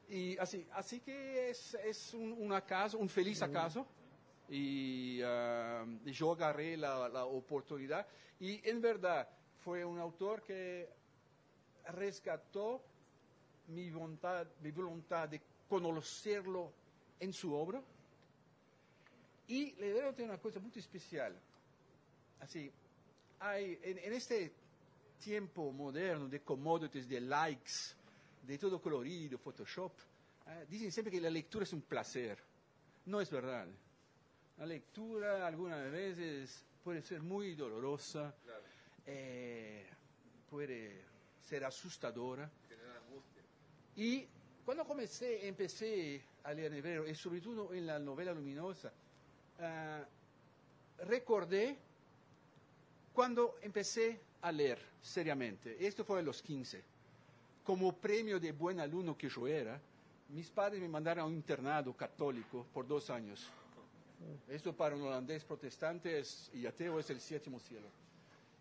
Y así, así que es, es un, un acaso, un feliz acaso. Y ah, yo agarré la, la oportunidad. Y en verdad fue un autor que rescató mi voluntad, mi voluntad de conocerlo en su obra. Y le debo tener una cosa muy especial. Así, hay, en, en este tiempo moderno de commodities, de likes, de todo colorido, Photoshop, eh, dicen siempre que la lectura es un placer. No es verdad. La lectura algunas veces puede ser muy dolorosa, eh, puede ser asustadora. Y cuando comencé, empecé a leer en hebreo, y sobre todo en la novela luminosa, ah, recordé cuando empecé a leer seriamente. Esto fue a los 15. Como premio de buen alumno que yo era, mis padres me mandaron a un internado católico por dos años. Esto para un holandés protestante es- y ateo es el séptimo cielo.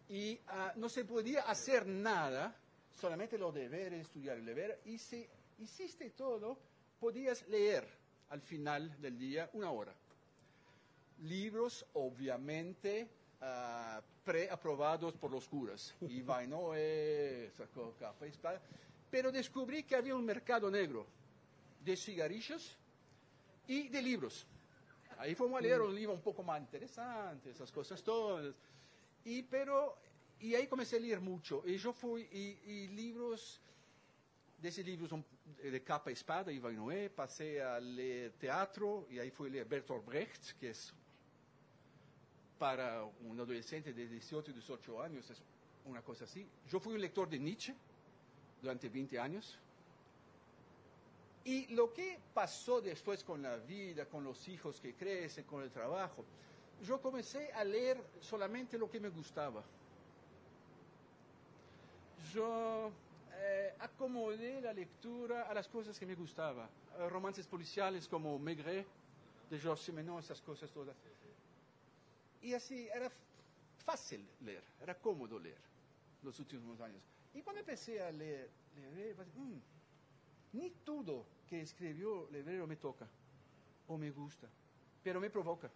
Y ah, no se podía hacer nada, solamente lo deberes, estudiar el deber. Y si hiciste todo, podías leer al final del día una hora. Libros, obviamente, ah, preaprobados por los curas. Y Vainoe sacó capa y espada. Pero descubrí que había un mercado negro de cigarrillos y de libros. Ahí fuimos a leer un libro un poco más interesante, esas cosas todas. Y, pero, y ahí comencé a leer mucho. Y yo fui, y, y libros, de esos libros son de capa y espada, Ivan Noé, pasé a leer teatro, y ahí fui a leer Bertolt Brecht, que es para un adolescente de 18 y 18 años, es una cosa así. Yo fui un lector de Nietzsche durante 20 años. Y lo que pasó después con la vida, con los hijos que crecen, con el trabajo, yo comencé a leer solamente lo que me gustaba. Yo eh, acomodé la lectura a las cosas que me gustaban. Eh, romances policiales como Maigret, de Georges Simenon, esas cosas todas. Y así era fácil leer, era cómodo leer los últimos años. Y cuando empecé a leer, leer pues, mm, ni todo que escribió Lebrero me toca o me gusta, pero me provoca.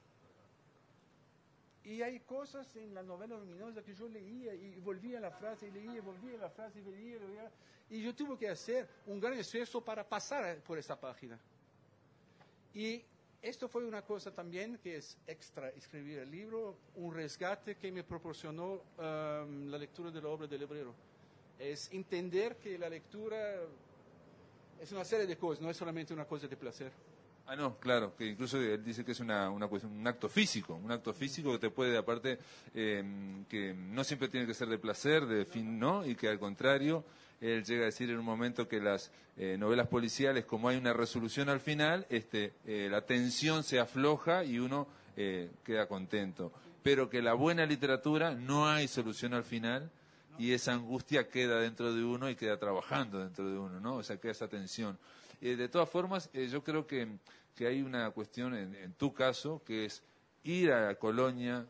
Y hay cosas en la novela luminosa que yo leía y volvía a la frase y leía, volvía a la frase y leía, leía. Y yo tuve que hacer un gran esfuerzo para pasar por esa página. Y esto fue una cosa también que es extra escribir el libro, un rescate que me proporcionó um, la lectura de la obra del Lebrero. Es entender que la lectura es una serie de cosas, no es solamente una cosa de placer. Ah, no, claro, que incluso él dice que es una, una cuestión, un acto físico, un acto físico que te puede, aparte, eh, que no siempre tiene que ser de placer, de fin, ¿no? Y que al contrario, él llega a decir en un momento que las eh, novelas policiales, como hay una resolución al final, este, eh, la tensión se afloja y uno eh, queda contento. Pero que la buena literatura no hay solución al final y esa angustia queda dentro de uno y queda trabajando dentro de uno, ¿no? O sea, queda esa tensión. De todas formas, yo creo que, que hay una cuestión en, en tu caso, que es ir a la colonia,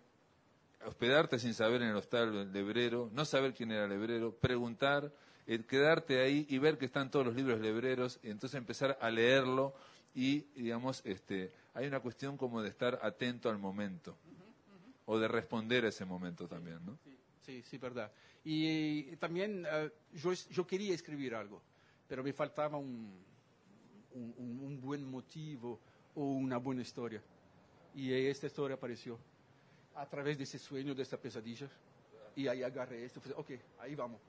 hospedarte sin saber en el hostal del lebrero, no saber quién era el lebrero, preguntar, eh, quedarte ahí y ver que están todos los libros lebreros, y entonces empezar a leerlo y, digamos, este, hay una cuestión como de estar atento al momento, o de responder a ese momento también, ¿no? Sí, sí, verdad. Y, también eh, yo, yo quería escribir algo, pero me faltaba un, un, buen motivo o una buena historia. Y esta historia apareció a través de ese sueño, de esta pesadilla. Y ahí agarré esto, ok, ahí vamos.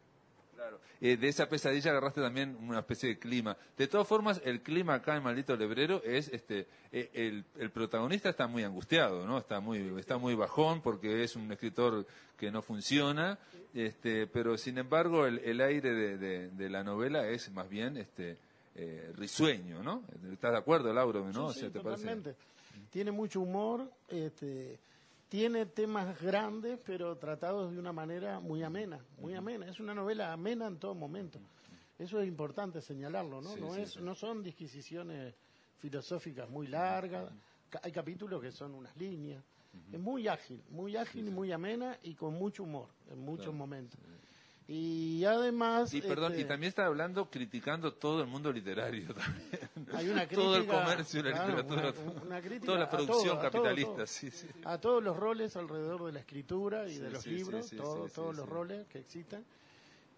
Claro. Eh, de esa pesadilla agarraste también una especie de clima. De todas formas, el clima acá en Maldito Lebrero es, este, eh, el, el protagonista está muy angustiado, ¿no? Está muy, está muy bajón porque es un escritor que no funciona, este, pero sin embargo el, el aire de, de- de la novela es más bien, este, eh, risueño, ¿no? ¿Estás de acuerdo, Lauro? ¿no? Sí, O sí, sea, ¿te parece? totalmente. Tiene mucho humor, este, tiene temas grandes, pero tratados de una manera muy amena, muy amena. Es una novela amena en todo momento. Eso es importante señalarlo, ¿no? Sí, no, sí, es, sí. no son disquisiciones filosóficas muy largas. Hay capítulos que son unas líneas. Es muy ágil, muy ágil y muy amena y con mucho humor en muchos momentos. Y además... Y perdón, este, y también está hablando, criticando todo el mundo literario también. Hay una todo el crítica, comercio la claro, literatura. una- una crítica toda la a producción todo, a todo, capitalista, todo. sí, sí. a todos los roles alrededor de la escritura y Sí, de los libros, todo- todos los roles que existen.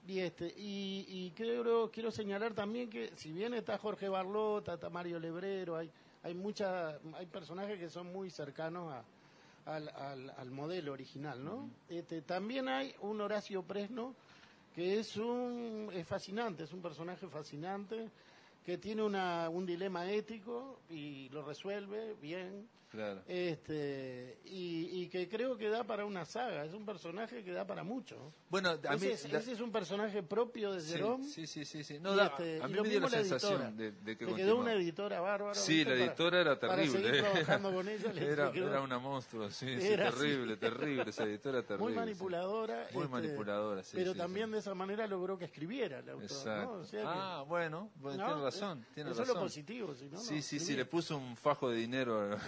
Y este y, y creo quiero señalar también que si bien está Jorge Barlota, está Mario Lebrero, hay hay mucha, hay personajes que son muy cercanos a- al, al- al modelo original, ¿no? Este también hay un Horacio Presno que es un es fascinante, es un personaje fascinante que tiene una, un dilema ético y lo resuelve bien. Claro. Este, y, y que creo que da para una saga, es un personaje que da para mucho. Bueno, a mí, ese, es, la- ese es un personaje propio de sí, Jerome. sí, sí, sí, sí. No, y este, a mí me dio la editora. sensación de, de que Le quedó una editora bárbara. Sí, la Para- editora era Para terrible. seguir ¿eh? trabajando con ella. Era, quedó era una monstruo, sí, sí, Era así. terrible, terrible, esa editora terrible. muy sí. manipuladora. Muy este, manipuladora, sí. Pero sí, también sí. de esa manera logró que escribiera el autor. Exacto. ¿no? O sea que- ah, bueno, bueno, ¿no? tiene razón, tiene Eso razón. es lo positivo, si no, no sí, sí, sí, le puso un fajo de dinero. a-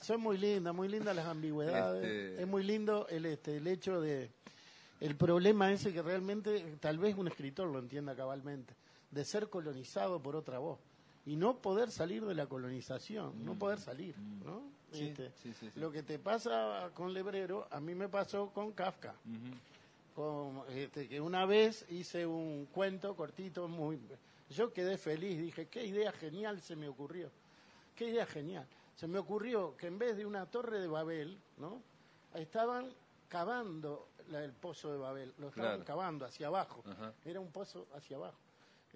Son muy lindas, muy lindas las ambigüedades. Este- Es muy lindo el, este, el hecho de el problema ese que realmente tal vez un escritor lo entienda cabalmente, de ser colonizado por otra voz y no poder salir de la colonización, no poder salir, ¿no? Mm. Sí, Este, sí. Lo que te pasa con Lebrero, a mí me pasó con Kafka. Con, este, que una vez hice un cuento cortito, muy yo quedé feliz, dije, qué idea genial se me ocurrió, qué idea genial. Se me ocurrió que en vez de una torre de Babel, ¿no? Estaban cavando la- el pozo de Babel, lo estaban Claro. cavando hacia abajo, Ajá. era un pozo hacia abajo.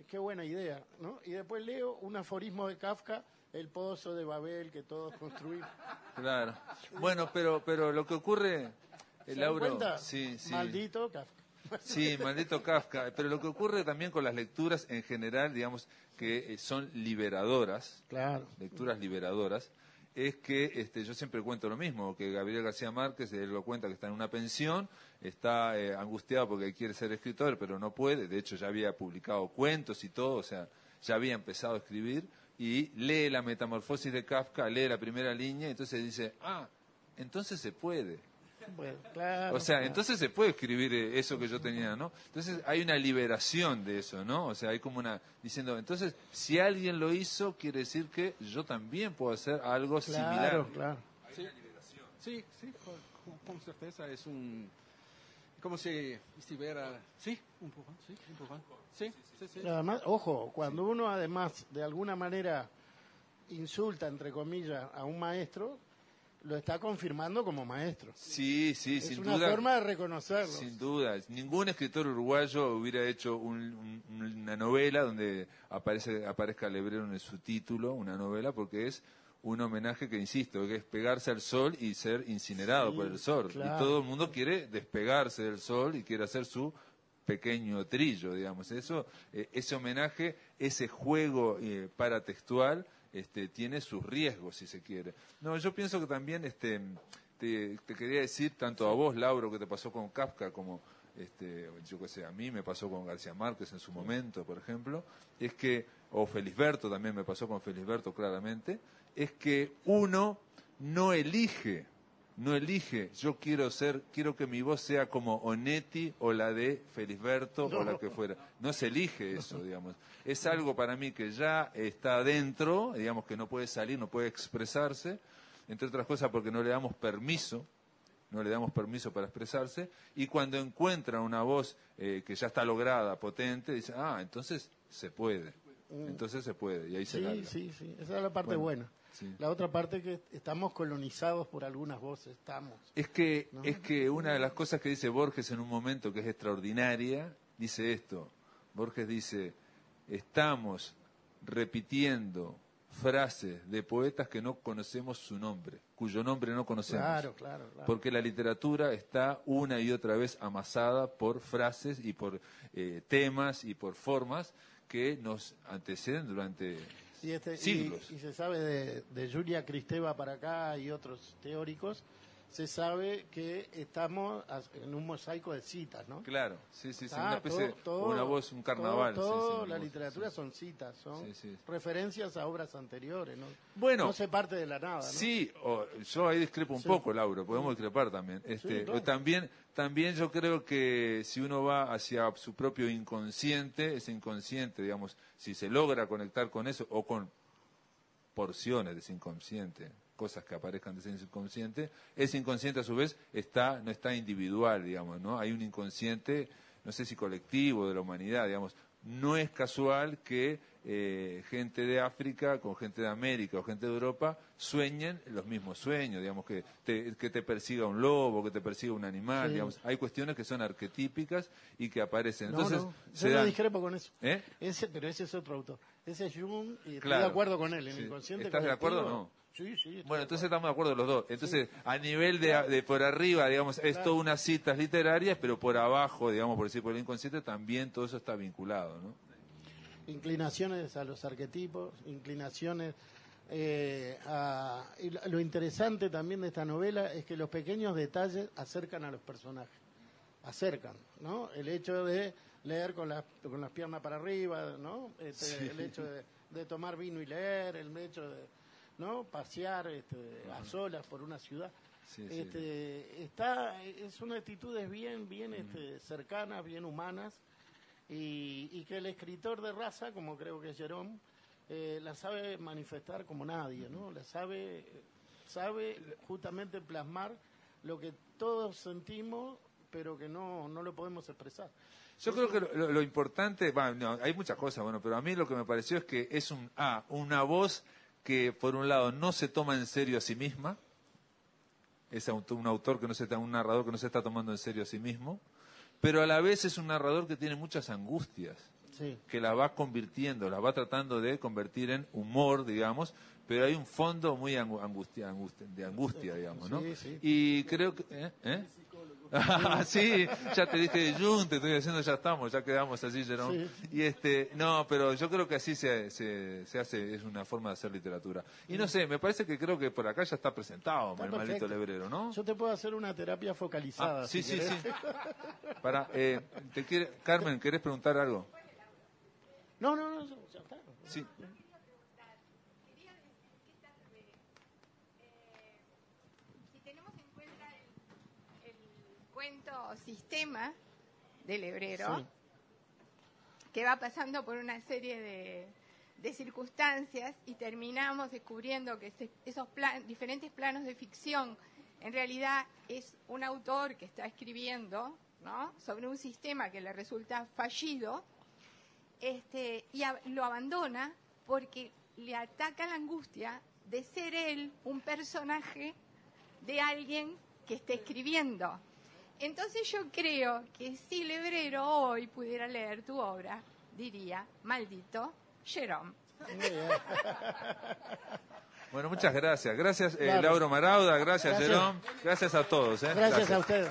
Qué buena idea, ¿no? Y después leo un aforismo de Kafka, el pozo de Babel que todos construimos. Claro. Bueno, pero, pero lo que ocurre, ¿Se el dan Lauro, sí, sí. Maldito Kafka. Sí, maldito Kafka. Pero lo que ocurre también con las lecturas en general, digamos, que eh, son liberadoras, Claro. lecturas liberadoras, es que este, yo siempre cuento lo mismo, que Gabriel García Márquez, él lo cuenta que está en una pensión, está eh, angustiado porque quiere ser escritor, pero no puede, de hecho ya había publicado cuentos y todo, o sea, ya había empezado a escribir, y lee la metamorfosis de Kafka, lee la primera línea, y entonces dice, ah, entonces se puede. Bueno, claro, O sea, claro. entonces se puede escribir eh, eso que yo tenía, ¿no? Entonces hay una liberación de eso, ¿no? O sea, hay como una diciendo, entonces si alguien lo hizo, quiere decir que yo también puedo hacer algo Claro, similar. claro. Sí, sí, sí con, con certeza es un... Como si estuviera... Sí, un poco, sí, un poco. Sí, sí, sí. Además, ojo, cuando uno además de alguna manera insulta, entre comillas, a un maestro, lo está confirmando como maestro. Sí, sí, es sin una duda. forma de reconocerlo. Sin duda, ningún escritor uruguayo hubiera hecho un- un- una novela donde aparece, aparezca Lebrero en su título, una novela, porque es un homenaje que, insisto, que es pegarse al sol y ser incinerado Sí, por el sol. claro. Y todo el mundo quiere despegarse del sol y quiere hacer su pequeño trillo, digamos. Eso, eh, ese homenaje, ese juego eh, paratextual, este, tiene sus riesgos, si se quiere. No, yo pienso que también, este, te, te quería decir, tanto a vos, Lauro, que te pasó con Kafka, como, este, yo qué sé, a mí me pasó con García Márquez en su momento, por ejemplo, es que, o Felisberto también me pasó con Felisberto claramente, es que uno no elige no elige, yo quiero ser, quiero que mi voz sea como Onetti o la de Felisberto o la que fuera. No se elige eso, digamos. Es algo para mí que ya está adentro, digamos que no puede salir, no puede expresarse, entre otras cosas porque no le damos permiso, no le damos permiso para expresarse, y cuando encuentra una voz eh, que ya está lograda, potente, dice, ah, entonces se puede, entonces se puede, y ahí se Sí, larga. sí, sí. Esa es la parte Bueno, buena. Sí. La otra parte que estamos colonizados por algunas voces. Estamos. Es que, es que una de las cosas que dice Borges en un momento que es extraordinaria, dice esto. Borges dice, estamos repitiendo frases de poetas que no conocemos su nombre, cuyo nombre no conocemos. Claro, claro, claro. Porque la literatura está una y otra vez amasada por frases y por eh, temas y por formas que nos anteceden durante Y, este, y- siglos. y se sabe de, de Julia Cristeva para acá y otros teóricos, se sabe que estamos en un mosaico de citas, ¿no? Claro, sí, sí, sí, Ah, una especie, todo- todo- una voz, un carnaval. todo- todo sí, la voz, literatura sí. son citas, son Sí, sí. referencias a obras anteriores, ¿no? Bueno. no se parte de la nada, ¿no? Sí, o- yo ahí discrepo un poco, Lauro, podemos discrepar también. Este, claro. también, también yo creo que si uno va hacia su propio inconsciente, ese inconsciente, digamos, si se logra conectar con eso o con porciones de ese inconsciente, cosas que aparezcan de ese inconsciente, ese inconsciente a su vez está, no está individual, digamos, ¿no? Hay un inconsciente, no sé si colectivo de la humanidad, digamos. No es casual que eh, gente de África con gente de América o gente de Europa sueñen los mismos sueños, digamos, que te, que te persiga un lobo, que te persiga un animal, Sí. digamos. Hay cuestiones que son arquetípicas y que aparecen. No, Entonces, no, se yo no dan- discrepo con eso. ¿Eh? Ese, pero ese es otro autor. Ese es Jung y estoy Claro. de acuerdo con él. El Sí. inconsciente ¿Estás de acuerdo o no? Sí, sí. Bueno, entonces estamos de acuerdo los dos. Entonces, a nivel de, de por arriba, digamos, es todas unas citas literarias, pero por abajo, digamos, por decir por el inconsciente, también todo eso está vinculado, ¿no? inclinaciones a los arquetipos, inclinaciones eh, a... y lo- interesante también de esta novela es que los pequeños detalles acercan a los personajes, acercan, ¿no? El hecho de leer con las, con las piernas para arriba, ¿no? Este, El hecho de, de tomar vino y leer, el hecho de, ¿no? Pasear este, a solas por una ciudad. Sí, sí. Este, está, es una actitudes bien, bien este, cercanas, bien humanas, y, y que el escritor de raza, como creo que es Jerome, eh, la sabe manifestar como nadie, ¿no? La sabe, sabe justamente plasmar lo que todos sentimos, pero que no, no lo podemos expresar. Yo creo que lo, lo- lo importante, bueno, no, hay muchas cosas, bueno, pero a mí lo que me pareció es que es un, ah, una voz que por un lado no se toma en serio a sí misma, es un autor que no se está, un narrador que no se está tomando en serio a sí mismo, pero a la vez es un narrador que tiene muchas angustias. Sí. que la va convirtiendo, la va tratando de convertir en humor, digamos, pero hay un fondo muy angu- angustia, angustia- de angustia, digamos, ¿no? Sí, sí. Y creo que... ¿eh? ¿Eh? Ah, sí, ya te dije Jun, te estoy diciendo, ya estamos, ya quedamos así, Jerome. Y este, no, pero yo creo que así se, se, se hace, es una forma de hacer literatura. Y no sé, me parece que creo que por acá ya está presentado Está perfecto. lebrero, ¿no? Yo te puedo hacer una terapia focalizada. Ah, sí, si sí, querés. sí. Para, eh, te quiere, Carmen, ¿querés preguntar algo? No, no, no, ya está. Sí. Quería decir que tal vez, eh, si tenemos en cuenta el, el sistema del hebrero, Sí. que va pasando por una serie de, de circunstancias y terminamos descubriendo que esos plan- diferentes planos de ficción en realidad es un autor que está escribiendo ¿no? sobre un sistema que le resulta fallido este, y a- lo abandona porque le ataca la angustia de ser él un personaje de alguien que esté escribiendo. Entonces yo creo que si Lebrero hoy pudiera leer tu obra, diría, maldito Jerome. Bueno, muchas gracias. Gracias, eh, Claro. Lauro Marauda, gracias, Gracias. Jerón. Gracias a todos. ¿eh? Gracias a ustedes.